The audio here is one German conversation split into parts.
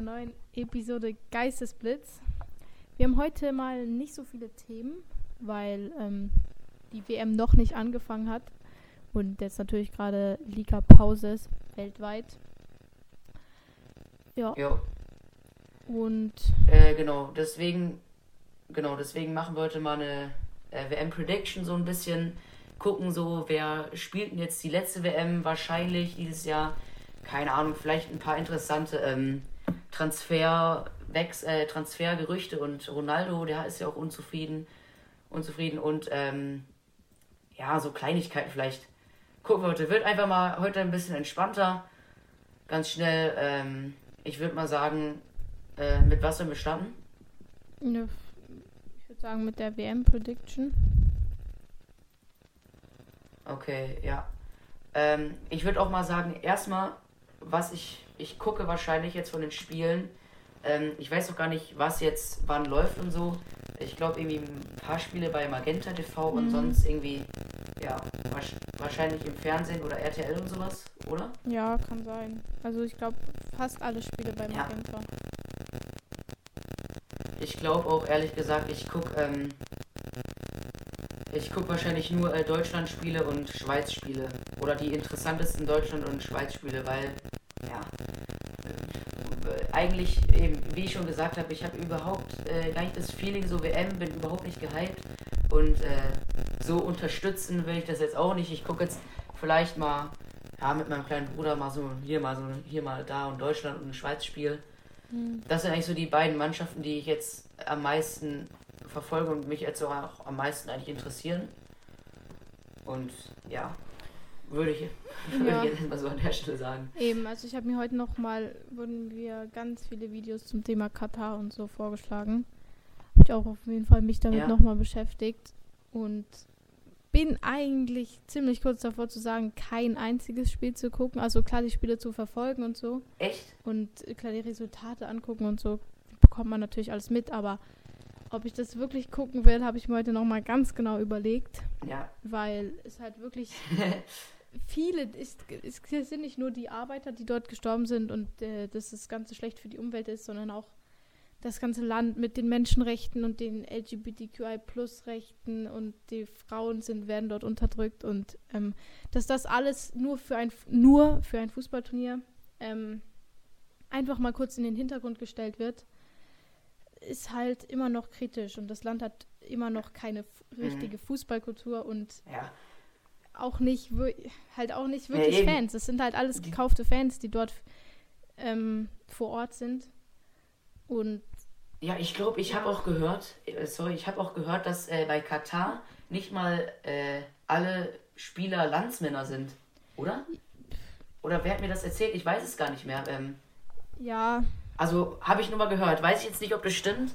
einer neuen Episode Geistesblitz. Wir haben heute mal nicht so viele Themen, weil ähm, die WM noch nicht angefangen hat und jetzt natürlich gerade Liga-Pause ist, weltweit. Ja. Ja, Und äh, genau, deswegen, genau, deswegen machen wir heute mal eine äh, WM-Prediction so ein bisschen. Gucken so, wer spielt denn jetzt die letzte WM wahrscheinlich dieses Jahr. Keine Ahnung, vielleicht ein paar interessante ähm, Transfer, äh, Transfergerüchte und Ronaldo, der ist ja auch unzufrieden. Unzufrieden und ähm, ja, so Kleinigkeiten vielleicht. Gucken wir heute. Wird einfach mal heute ein bisschen entspannter. Ganz schnell, ähm, ich würde mal sagen, äh, mit was wir starten? ne, ich würde sagen mit der WM-Prediction. Okay, ja. Ähm, ich würde auch mal sagen, erstmal, was ich, ich gucke wahrscheinlich jetzt von den Spielen. Ähm, ich weiß auch gar nicht, was jetzt wann läuft und so. Ich glaube irgendwie ein paar Spiele bei Magenta TV und Mhm. sonst irgendwie, ja, wahrscheinlich im Fernsehen oder RTL und sowas, oder? Ja, kann sein. Also ich glaube fast alle Spiele bei Ja. Magenta. Ich glaube auch ehrlich gesagt, ich gucke ähm, ich guck wahrscheinlich nur äh, Deutschland-Spiele und Schweiz-Spiele. Oder die interessantesten Deutschland- und Schweiz-Spiele, weil, ja, eigentlich, eben, wie ich schon gesagt habe, ich habe überhaupt äh, gar nicht das Feeling, so WM, bin überhaupt nicht gehypt. Und äh, so unterstützen will ich das jetzt auch nicht. Ich gucke jetzt vielleicht mal, ja, mit meinem kleinen Bruder mal so hier mal so, hier mal da und Deutschland und ein Schweiz-Spiel. Hm. Das sind eigentlich so die beiden Mannschaften, die ich jetzt am meisten verfolge und mich jetzt auch am meisten eigentlich interessieren. Und ja, würde ich, würde Ja. ich jetzt mal so an der Stelle sagen. Eben, also ich habe mir heute noch mal, wurden mir ganz viele Videos zum Thema Katar und so vorgeschlagen. Habe ich auch auf jeden Fall mich damit Ja. noch mal beschäftigt und bin eigentlich ziemlich kurz davor zu sagen, kein einziges Spiel zu gucken. Also klar, die Spiele zu verfolgen und so Echt? und äh, klar die Resultate angucken und so bekommt man natürlich alles mit, aber ob ich das wirklich gucken will, habe ich mir heute noch mal ganz genau überlegt, Ja. weil es halt wirklich viele, es, es sind nicht nur die Arbeiter, die dort gestorben sind und äh, dass das Ganze schlecht für die Umwelt ist, sondern auch das ganze Land mit den Menschenrechten und den LGBTQI-Plus-Rechten und die Frauen sind, werden dort unterdrückt und ähm, dass das alles nur für ein, nur für ein Fußballturnier ähm, einfach mal kurz in den Hintergrund gestellt wird, ist halt immer noch kritisch und das Land hat immer noch keine Mhm. richtige Fußballkultur und Ja. Auch nicht halt auch nicht Ja, wirklich eben. Fans. Es sind halt alles gekaufte Fans, die dort ähm, vor Ort sind. Und Ja, ich glaube, ich habe auch gehört, äh, sorry, ich habe auch gehört, dass äh, bei Katar nicht mal äh, alle Spieler Landsmänner sind, oder? Oder wer hat mir das erzählt? Ich weiß es gar nicht mehr. Ähm, ja, Also habe ich nur mal gehört. Weiß ich jetzt nicht, ob das stimmt.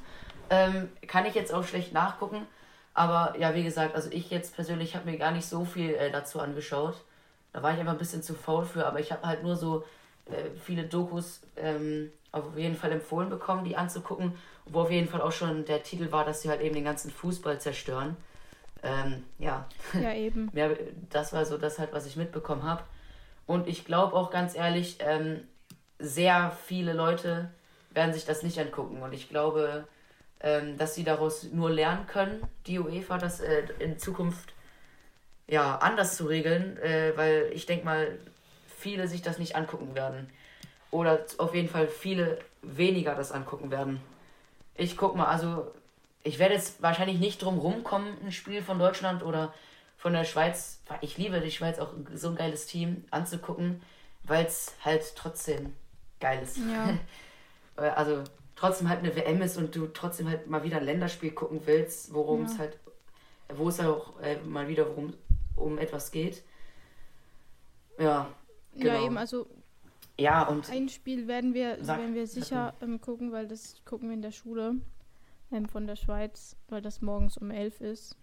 Ähm, kann ich jetzt auch schlecht nachgucken. Aber ja, wie gesagt, also ich jetzt persönlich habe mir gar nicht so viel äh, dazu angeschaut. Da war ich einfach ein bisschen zu faul für. Aber ich habe halt nur so äh, viele Dokus ähm, auf jeden Fall empfohlen bekommen, die anzugucken. Wo auf jeden Fall auch schon der Titel war, dass sie halt eben den ganzen Fußball zerstören. Ähm, ja, ja eben. ja, das war so das halt, was ich mitbekommen habe. Und ich glaube auch ganz ehrlich, ähm, sehr viele Leute werden sich das nicht angucken. Und ich glaube, ähm, dass sie daraus nur lernen können, die UEFA, das äh, in Zukunft ja anders zu regeln, äh, weil ich denke mal, viele sich das nicht angucken werden. Oder auf jeden Fall viele weniger das angucken werden. Ich guck mal, also ich werde jetzt wahrscheinlich nicht drum rumkommen, ein Spiel von Deutschland oder von der Schweiz, weil ich liebe die Schweiz auch so ein geiles Team anzugucken, weil es halt trotzdem geil ist. Ja. Äh, also trotzdem halt eine WM ist und du trotzdem halt mal wieder ein Länderspiel gucken willst, worum Ja. es halt, wo es auch äh, mal wieder worum, um etwas geht. Ja, Ja, Genau. eben, also ja und ein Spiel werden wir, Sag- werden wir sicher ähm, gucken, weil das gucken wir in der Schule ähm, von der Schweiz, weil das morgens um elf ist.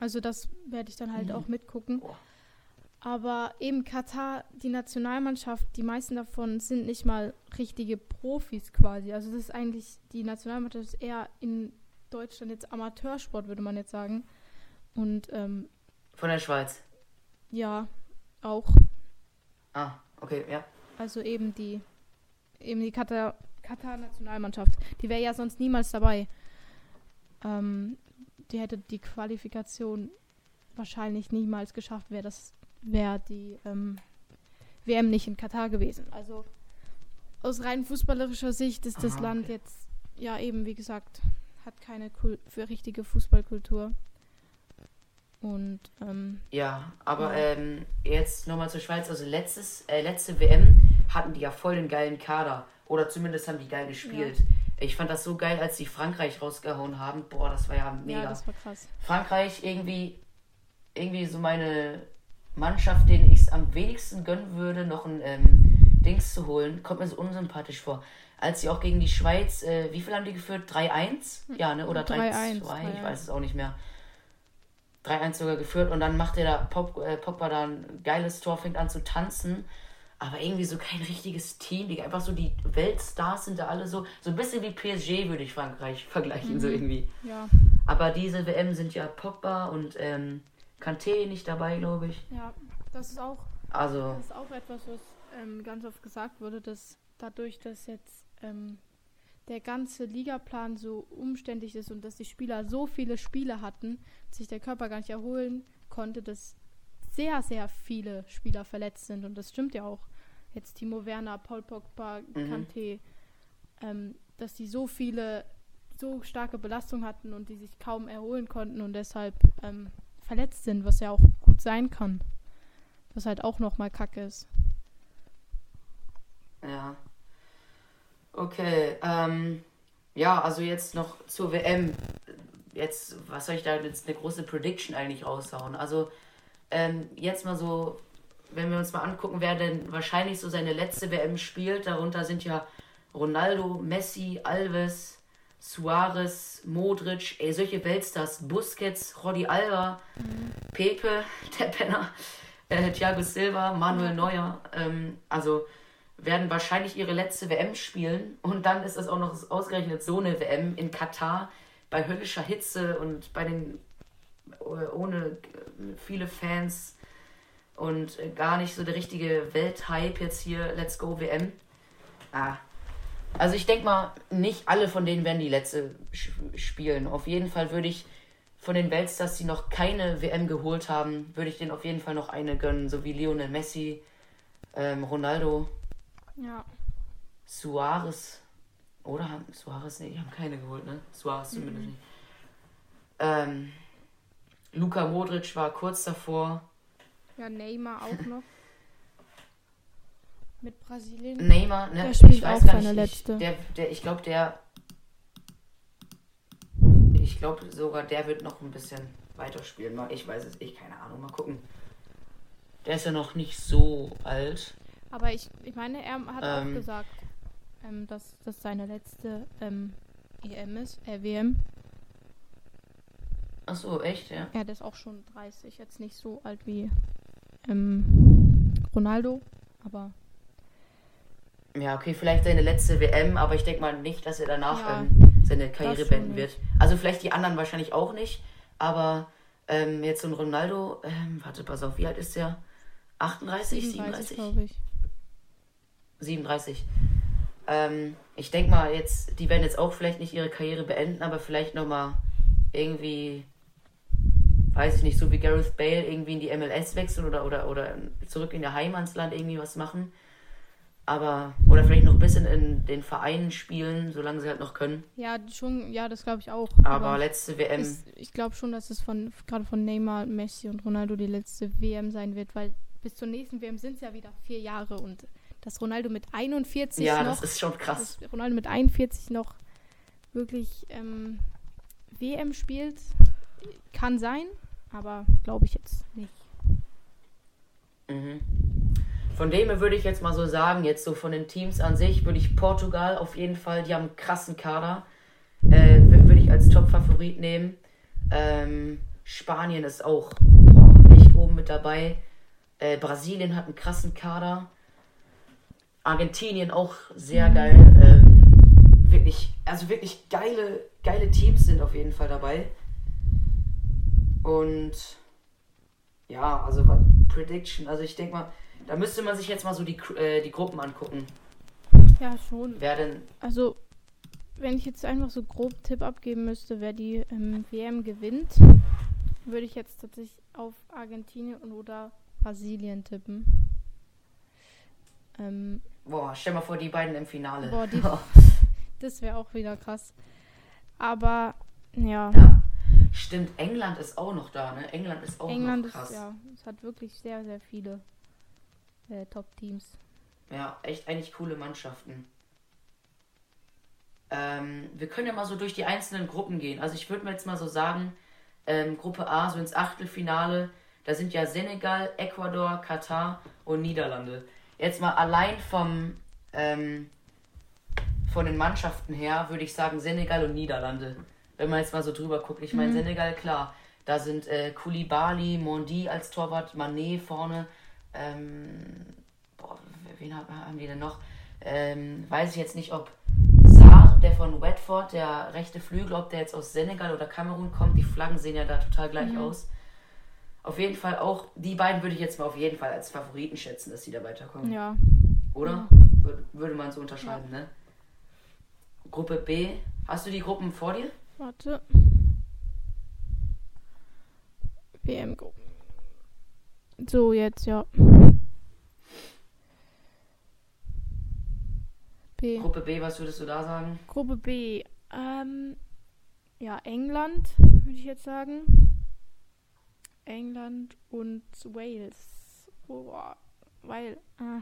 Also das werde ich dann halt Mhm. auch mitgucken. Boah. Aber eben Katar, die Nationalmannschaft, die meisten davon sind nicht mal richtige Profis quasi. Also das ist eigentlich, die Nationalmannschaft ist eher in Deutschland jetzt Amateursport, würde man jetzt sagen. Und ähm, von der Schweiz. ja, auch. Ah, okay, ja. Also eben die, eben die Katar, Katar-Nationalmannschaft. Die wäre ja sonst niemals dabei. Ähm, die hätte die Qualifikation wahrscheinlich niemals geschafft, wäre das wäre die ähm, WM nicht in Katar gewesen. Also aus rein fußballerischer Sicht ist das Aha, Land okay. jetzt ja eben wie gesagt hat keine Kul für richtige Fußballkultur. Und ähm, ja, aber ja. Ähm, jetzt nochmal zur Schweiz. Also letztes, äh, letzte WM hatten die ja voll den geilen Kader. Oder zumindest haben die geil gespielt. Ja. Ich fand das so geil, als die Frankreich rausgehauen haben. Boah, das war ja mega. Ja, das war krass. Frankreich irgendwie, irgendwie so meine Mannschaft, denen ich es am wenigsten gönnen würde, noch ein ähm, Dings zu holen, kommt mir so unsympathisch vor. Als sie auch gegen die Schweiz, äh, wie viel haben die geführt? 3-1? Hm. Ja, ne? Oder 3-2? Ich weiß es auch nicht mehr. 3-1 sogar geführt und dann macht der da Pop, äh, Pogba da ein geiles Tor, fängt an zu tanzen. Aber irgendwie so kein richtiges Team. Die, einfach so die Weltstars sind da alle so. So ein bisschen wie PSG würde ich Frankreich vergleichen, mhm. so irgendwie. Ja. Aber diese WM sind ja Pogba und ähm, Kanté nicht dabei, glaube ich. Ja, das ist auch. Also. Das ist auch etwas, was ähm, ganz oft gesagt wurde, dass dadurch, dass jetzt ähm, der ganze Ligaplan so umständlich ist und dass die Spieler so viele Spiele hatten, sich der Körper gar nicht erholen konnte, dass sehr, sehr viele Spieler verletzt sind. Und das stimmt ja auch. Jetzt Timo Werner, Paul Pogba, mhm. Kanté, ähm, dass die so viele, so starke Belastung hatten und die sich kaum erholen konnten und deshalb ähm, verletzt sind, was ja auch gut sein kann. Was halt auch nochmal kacke ist. Ja. Okay, ähm, ja, also jetzt noch zur WM. Jetzt, was soll ich da jetzt eine große Prediction eigentlich raushauen? Also, ähm, jetzt mal so, wenn wir uns mal angucken, wer denn wahrscheinlich so seine letzte WM spielt, darunter sind ja Ronaldo, Messi, Alves, Suarez, Modric, ey, solche Weltstars, Busquets, Rodi Alba, mhm. Pepe, der Penner, äh, Thiago Silva, Manuel Neuer, ähm, also werden wahrscheinlich ihre letzte WM spielen und dann ist es auch noch ausgerechnet so eine WM in Katar bei höllischer Hitze und bei den äh, ohne viele Fans und gar nicht so der richtige Welthype jetzt hier Let's Go WM. Ah. Also ich denke mal, nicht alle von denen werden die letzte spielen. Auf jeden Fall würde ich von den Weltstars, die noch keine WM geholt haben, würde ich denen auf jeden Fall noch eine gönnen, so wie Lionel Messi, ähm, Ronaldo ja. Suarez. Oder haben Suarez, nee, die haben keine geholt, ne? Suarez mhm. zumindest nicht. Ähm, Luka Modric war kurz davor. Ja, Neymar auch noch. Mit Brasilien. Neymar, ne? Der ich weiß auch gar nicht, letzte. Der, der, ich glaube, der. Ich glaube sogar, der wird noch ein bisschen weiterspielen. Ich weiß es, ich keine Ahnung, mal gucken. Der ist ja noch nicht so alt. Aber ich, ich meine, er hat ähm, auch gesagt, ähm, dass das seine letzte ähm, EM ist, äh, WM. Ach so, echt, ja? Ja, der ist auch schon 30, jetzt nicht so alt wie ähm, Ronaldo, aber. Ja, okay, vielleicht seine letzte WM, aber ich denke mal nicht, dass er danach ja, ähm, seine Karriere beenden wird. Also vielleicht die anderen wahrscheinlich auch nicht, aber ähm, jetzt so ein Ronaldo, ähm, warte, pass auf, wie alt ist der? 38, 37? 37? glaube ich. 37. Ähm, ich denke mal, jetzt, die werden jetzt auch vielleicht nicht ihre Karriere beenden, aber vielleicht nochmal irgendwie, weiß ich nicht, so wie Gareth Bale irgendwie in die MLS wechseln oder, oder, oder zurück in ihr Heimatsland irgendwie was machen. Aber, oder vielleicht noch ein bisschen in den Vereinen spielen, solange sie halt noch können. Ja, schon, ja, das glaube ich auch. Aber, aber letzte WM. Ist, ich glaube schon, dass es von, gerade von Neymar, Messi und Ronaldo die letzte WM sein wird, weil bis zur nächsten WM sind es ja wieder vier Jahre und dass Ronaldo mit 41 ja, noch. Ja, das ist schon krass. Ronaldo mit 41 noch wirklich ähm, WM spielt, kann sein, aber glaube ich jetzt nicht. Mhm. Von dem her würde ich jetzt mal so sagen, jetzt so von den Teams an sich, würde ich Portugal auf jeden Fall, die haben einen krassen Kader, äh, würde ich als Top-Favorit nehmen. Ähm, Spanien ist auch boah, echt oben mit dabei. Äh, Brasilien hat einen krassen Kader. Argentinien auch sehr geil. Ähm, wirklich, also wirklich geile, geile Teams sind auf jeden Fall dabei. Und ja, also Prediction, also ich denke mal, da müsste man sich jetzt mal so die, äh, die Gruppen angucken. Ja, schon. Wer denn? Also, wenn ich jetzt einfach so grob Tipp abgeben müsste, wer die ähm, WM gewinnt, würde ich jetzt tatsächlich auf Argentinien oder Brasilien tippen. Ähm, Boah, stell mal vor, die beiden im Finale. Boah, die, das wäre auch wieder krass. Aber, ja. ja. Stimmt, England ist auch noch da, ne? England ist auch England noch krass. Ist, ja, es hat wirklich sehr, sehr viele äh, Top-Teams. Ja, echt eigentlich coole Mannschaften. Ähm, wir können ja mal so durch die einzelnen Gruppen gehen. Also ich würde mir jetzt mal so sagen, ähm, Gruppe A, so ins Achtelfinale, da sind ja Senegal, Ecuador, Katar und Niederlande. Jetzt mal allein vom ähm, von den Mannschaften her würde ich sagen Senegal und Niederlande. Wenn man jetzt mal so drüber guckt. Ich meine, mhm. Senegal, klar. Da sind äh, Koulibaly, Mondi als Torwart, Manet vorne. Ähm, boah, wen haben die denn noch? Ähm, weiß ich jetzt nicht, ob Saar, der von Watford, der rechte Flügel, ob der jetzt aus Senegal oder Kamerun kommt. Die Flaggen sehen ja da total gleich mhm. aus. Auf jeden Fall auch, die beiden würde ich jetzt mal auf jeden Fall als Favoriten schätzen, dass sie da weiterkommen. Ja. Oder? Ja. Würde, würde man so unterscheiden, ja. ne? Gruppe B. Hast du die Gruppen vor dir? Warte. WM-Gruppen. So, jetzt, ja. B. Gruppe B, was würdest du da sagen? Gruppe B. Ähm, ja, England, würde ich jetzt sagen. England und Wales. Oh, weil. Äh,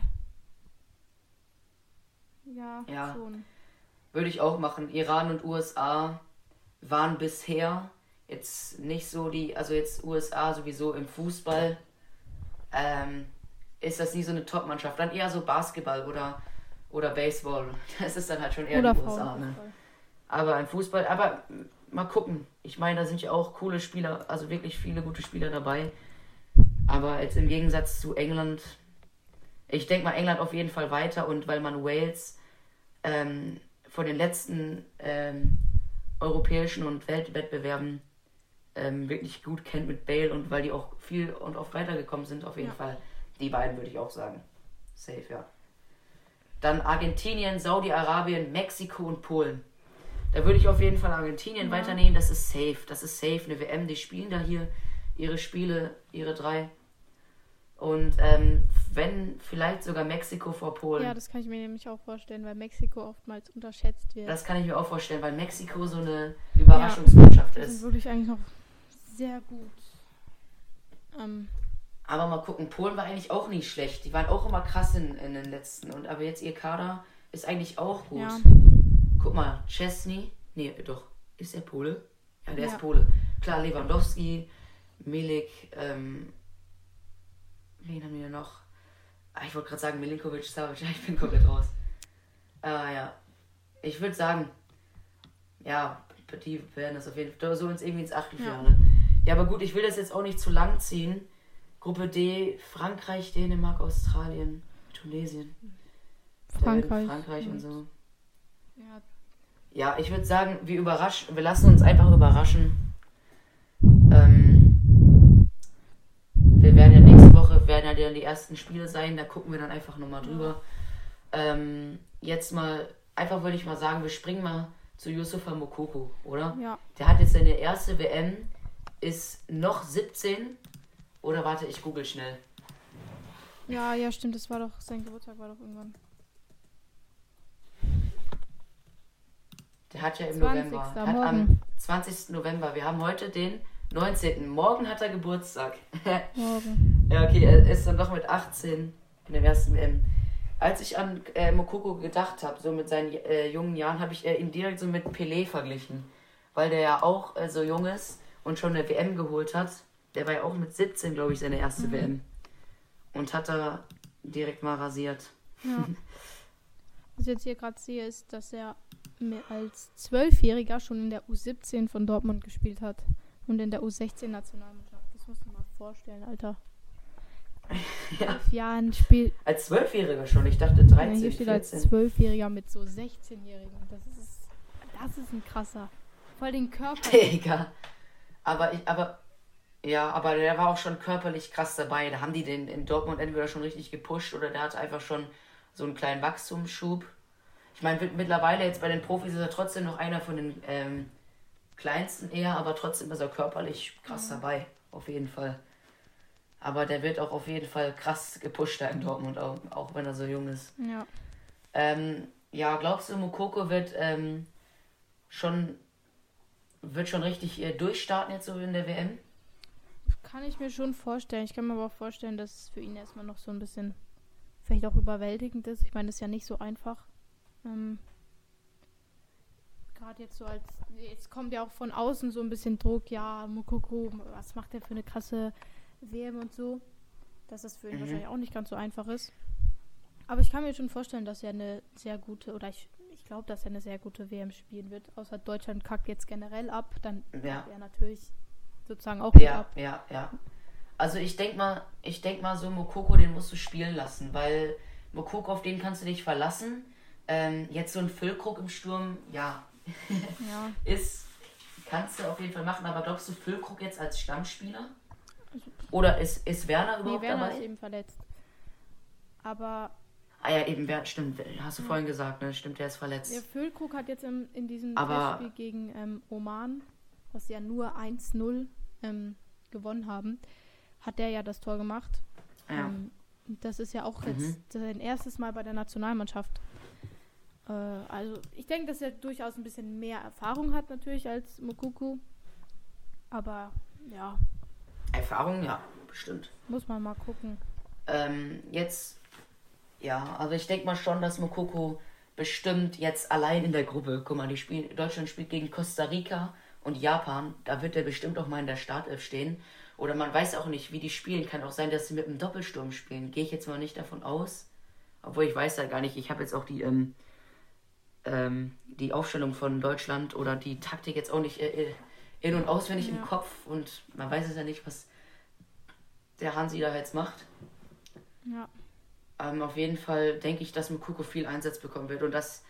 ja, ja, schon. Würde ich auch machen. Iran und USA waren bisher jetzt nicht so die, also jetzt USA sowieso im Fußball ähm, ist das nie so eine Top-Mannschaft. Dann eher so Basketball oder, oder Baseball. Das ist dann halt schon eher oder die USA. Ne? Aber im Fußball, aber mal gucken. Ich meine, da sind ja auch coole Spieler, also wirklich viele gute Spieler dabei. Aber jetzt im Gegensatz zu England, ich denke mal England auf jeden Fall weiter und weil man Wales ähm, von den letzten ähm, europäischen und Weltwettbewerben ähm, wirklich gut kennt mit Bale und weil die auch viel und oft weitergekommen sind, auf jeden ja. Fall. Die beiden würde ich auch sagen. Safe, ja. Dann Argentinien, Saudi-Arabien, Mexiko und Polen. Da würde ich auf jeden Fall Argentinien ja. weiternehmen. Das ist safe. Das ist safe. Eine WM, die spielen da hier ihre Spiele, ihre drei. Und ähm, wenn vielleicht sogar Mexiko vor Polen. Ja, das kann ich mir nämlich auch vorstellen, weil Mexiko oftmals unterschätzt wird. Das kann ich mir auch vorstellen, weil Mexiko so eine Überraschungsmannschaft ja, ist. Wirklich eigentlich noch sehr gut. Ähm. Aber mal gucken, Polen war eigentlich auch nicht schlecht. Die waren auch immer krass in, in den letzten. Und aber jetzt ihr Kader ist eigentlich auch gut. Ja. Guck mal, Chesney. Nee, doch. Ist er Pole? Ja, der ja. ist Pole. Klar, Lewandowski, Milik, ähm, wen haben wir noch? Ah, ich wollte gerade sagen Milinkovic, Savic. Ich bin komplett raus. Ah, ja. Ich würde sagen, ja, die werden das auf jeden Fall so ins irgendwie ins Achtelfinale. Ja. Ja, aber gut, ich will das jetzt auch nicht zu lang ziehen. Gruppe D, Frankreich, Dänemark, Australien, Tunesien. Frankreich. Frankreich und so. Ja, ja, ich würde sagen, wir überraschen, wir lassen uns einfach überraschen. Ähm, wir werden ja nächste Woche werden ja dann die ersten Spiele sein, da gucken wir dann einfach nochmal drüber. Ähm, jetzt mal, einfach würde ich mal sagen, wir springen mal zu Yusufa Mokoko, oder? Ja. Der hat jetzt seine erste WM, ist noch 17. Oder warte, ich google schnell. Ja, ja, stimmt, das war doch, sein Geburtstag war doch irgendwann. Der hat ja im 20. November. Hat morgen. am 20. November. Wir haben heute den 19. Morgen hat er Geburtstag. morgen. Ja, okay, er ist dann doch mit 18 in dem ersten WM. Als ich an äh, Mokoko gedacht habe, so mit seinen äh, jungen Jahren, habe ich äh, ihn direkt so mit Pelé verglichen. Weil der ja auch äh, so jung ist und schon eine WM geholt hat. Der war ja auch mit 17, glaube ich, seine erste mhm. WM. Und hat da direkt mal rasiert. Ja. Was ich jetzt hier gerade sehe, ist, dass er als Zwölfjähriger schon in der U17 von Dortmund gespielt hat und in der U16-Nationalmannschaft. Das muss man mal vorstellen, Alter. Ja. Jahren spielt. Als Zwölfjähriger schon, ich dachte 13. Ja, hier steht 14. als Zwölfjähriger mit so 16-Jährigen. Das ist, das ist ein krasser. Voll den Körper. Digga. Aber ich, aber, ja, aber der war auch schon körperlich krass dabei. Da haben die den in Dortmund entweder schon richtig gepusht oder der hat einfach schon so einen kleinen Wachstumsschub Ich meine, mittlerweile jetzt bei den Profis ist er trotzdem noch einer von den ähm, kleinsten eher, aber trotzdem ist er körperlich krass mhm. dabei. Auf jeden Fall. Aber der wird auch auf jeden Fall krass gepusht da in Dortmund, auch, auch wenn er so jung ist. Ja. Ähm, ja, glaubst du, Mokoko wird ähm, schon wird schon richtig äh, durchstarten jetzt so in der WM? Kann ich mir schon vorstellen. Ich kann mir aber auch vorstellen, dass es für ihn erstmal noch so ein bisschen vielleicht auch überwältigend ist. Ich meine, das ist ja nicht so einfach. Ähm, Gerade jetzt so als, jetzt kommt ja auch von außen so ein bisschen Druck, ja, Mokoko, was macht der für eine krasse WM und so. Dass das für ihn mhm. wahrscheinlich auch nicht ganz so einfach ist. Aber ich kann mir schon vorstellen, dass er eine sehr gute, oder ich, ich glaube, dass er eine sehr gute WM spielen wird. Außer Deutschland kackt jetzt generell ab, dann ja. er natürlich sozusagen auch ja, ab. Ja, ja, Also ich denke mal, ich denke mal so Mokoko, den musst du spielen lassen, weil Mokoko, auf den kannst du dich verlassen. Ähm, jetzt so ein Füllkrug im Sturm, ja, ja. ist, kannst du auf jeden Fall machen, aber glaubst du Füllkrug jetzt als Stammspieler? Oder ist, ist Werner überhaupt nee, Werner dabei? ist eben verletzt. Aber. Ah ja, eben, wer, stimmt, hast du ja. vorhin gesagt, ne? Stimmt, der ist verletzt. Der Füllkrug hat jetzt im, in diesem Aber Spiel gegen ähm, Oman, was ja nur 1-0 ähm, gewonnen haben, hat der ja das Tor gemacht. Ja. Ähm, das ist ja auch mhm. jetzt sein erstes Mal bei der Nationalmannschaft. Äh, also ich denke, dass er durchaus ein bisschen mehr Erfahrung hat natürlich als Mukuku. Aber ja, Erfahrung, ja, bestimmt. Muss man mal gucken. Ähm, jetzt, ja, also ich denke mal schon, dass Mokoko bestimmt jetzt allein in der Gruppe, guck mal, die spielen, Deutschland spielt gegen Costa Rica und Japan, da wird er bestimmt auch mal in der Startelf stehen. Oder man weiß auch nicht, wie die spielen. Kann auch sein, dass sie mit einem Doppelsturm spielen. Gehe ich jetzt mal nicht davon aus. Obwohl ich weiß ja gar nicht, ich habe jetzt auch die, ähm, ähm, die Aufstellung von Deutschland oder die Taktik jetzt auch nicht äh, äh in- und auswendig ja. im Kopf und man weiß es ja nicht, was der Hansi da jetzt macht. Ja. Ähm, auf jeden Fall denke ich, dass Mukoko viel Einsatz bekommen wird und dass,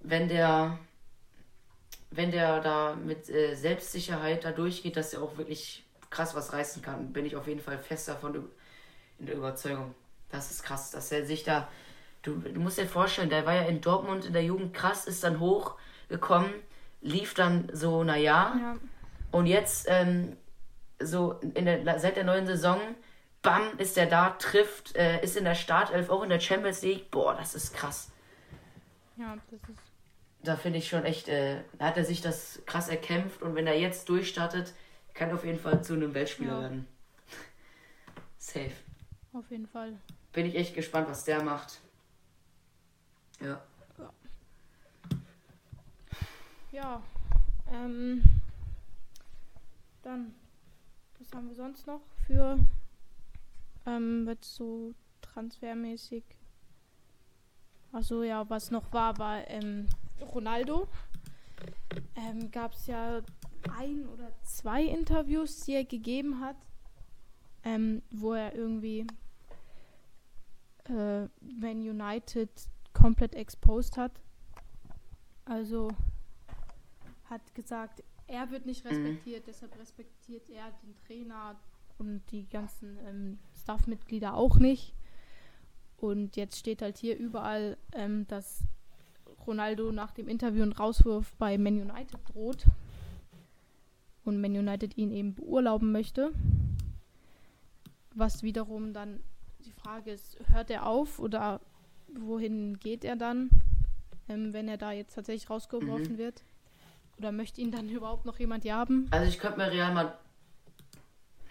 wenn der, wenn der da mit äh, Selbstsicherheit da durchgeht, dass er auch wirklich krass was reißen kann, bin ich auf jeden Fall fest davon in der Überzeugung. Das ist krass, dass er sich da. Du, du musst dir vorstellen, der war ja in Dortmund in der Jugend krass, ist dann hochgekommen lief dann so, naja. Ja. Und jetzt, ähm, so in der, seit der neuen Saison, bam, ist er da, trifft, äh, ist in der Startelf, auch in der Champions League. Boah, das ist krass. Ja, das ist. Da finde ich schon echt, äh, hat er sich das krass erkämpft und wenn er jetzt durchstartet, kann er auf jeden Fall zu einem Weltspieler ja. werden. Safe. Auf jeden Fall. Bin ich echt gespannt, was der macht. Ja. Ja. Ähm, dann, was haben wir sonst noch für, ähm, wird so transfermäßig. Also ja, was noch war, war ähm, Ronaldo. Ähm, Gab es ja ein oder zwei Interviews, die er gegeben hat, ähm, wo er irgendwie äh, Man United komplett exposed hat. Also hat gesagt, er wird nicht mhm. respektiert, mhm. deshalb respektiert er den Trainer und die ganzen ähm, Staff-Mitglieder auch nicht. Und jetzt steht halt hier überall, ähm, dass Ronaldo nach dem Interview einen Rauswurf bei Man United droht und Man United ihn eben beurlauben möchte. Was wiederum dann die Frage ist, hört er auf oder wohin geht er dann, ähm, wenn er da jetzt tatsächlich rausgeworfen mhm. wird? Oder möchte ihn dann überhaupt noch jemand haben? Also ich könnte mir Real Madrid.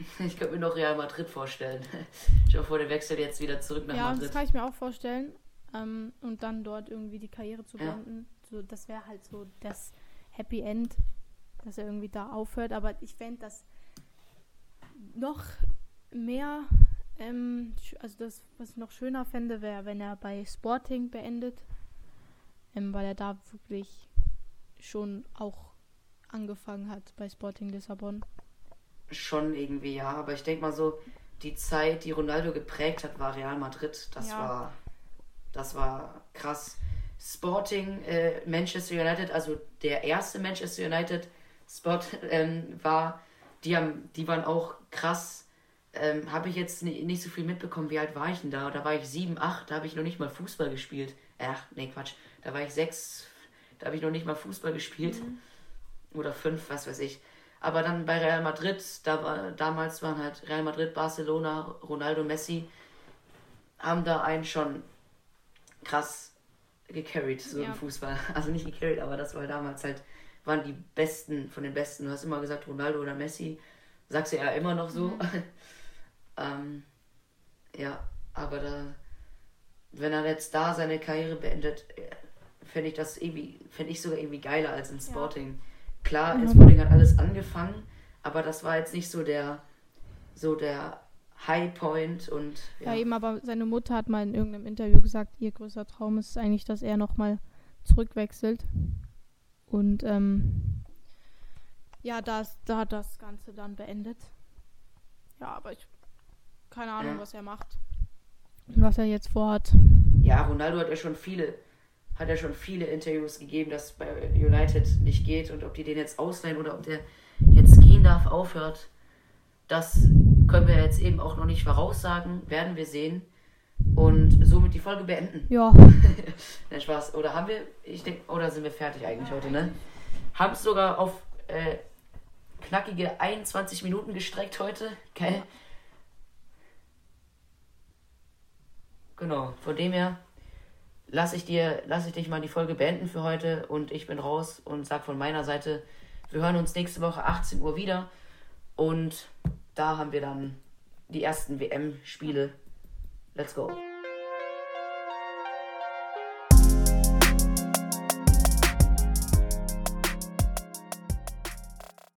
Ich könnte mir noch Real Madrid vorstellen. Schon vor dem Wechsel jetzt wieder zurück nach ja, Madrid. Ja, das kann ich mir auch vorstellen. Ähm, und dann dort irgendwie die Karriere zu beenden. Ja. So, das wäre halt so das Happy End, dass er irgendwie da aufhört. Aber ich fände das noch mehr, ähm, also das, was ich noch schöner fände, wäre, wenn er bei Sporting beendet. Ähm, weil er da wirklich schon auch angefangen hat bei Sporting Lissabon. Schon irgendwie, ja. Aber ich denke mal so, die Zeit, die Ronaldo geprägt hat, war Real Madrid. Das ja. war das war krass. Sporting äh, Manchester United, also der erste Manchester United Spot ähm, war, die haben, die waren auch krass. Ähm, habe ich jetzt nicht so viel mitbekommen. Wie alt war ich denn da? Da war ich sieben, acht, da habe ich noch nicht mal Fußball gespielt. ach, nee, Quatsch. Da war ich sechs, da habe ich noch nicht mal Fußball gespielt. Mhm. Oder fünf, was weiß ich. Aber dann bei Real Madrid, da war, damals waren halt Real Madrid, Barcelona, Ronaldo, Messi, haben da einen schon krass gecarried, so ja. im Fußball. Also nicht gecarried, aber das war damals halt, waren die Besten von den Besten. Du hast immer gesagt Ronaldo oder Messi. Sagst du ja immer noch so. Mhm. ähm, ja, aber da, wenn er jetzt da seine Karriere beendet, äh, fände ich das irgendwie, fände ich sogar irgendwie geiler als in Sporting. Ja. Klar, mhm. Sporting hat alles angefangen, aber das war jetzt nicht so der, so der High Point und ja. ja. eben, aber seine Mutter hat mal in irgendeinem Interview gesagt, ihr größter Traum ist eigentlich, dass er nochmal zurückwechselt. Und ähm, ja, das, da hat das Ganze dann beendet. Ja, aber ich keine Ahnung, ja. was er macht. Und was er jetzt vorhat. Ja, Ronaldo hat ja schon viele, hat ja schon viele Interviews gegeben, dass bei United nicht geht und ob die den jetzt ausleihen oder ob der jetzt gehen darf, aufhört. Das können wir jetzt eben auch noch nicht voraussagen, werden wir sehen. Und somit die Folge beenden. Ja. Nein, Spaß. Oder haben wir, ich denke, oder sind wir fertig eigentlich heute, ne? Haben es sogar auf äh, knackige 21 Minuten gestreckt heute. Geil. Genau, von dem her lasse ich dir, ich dich mal die Folge beenden für heute und ich bin raus und sag von meiner Seite, wir hören uns nächste Woche 18 Uhr wieder und da haben wir dann die ersten WM-Spiele. Let's go.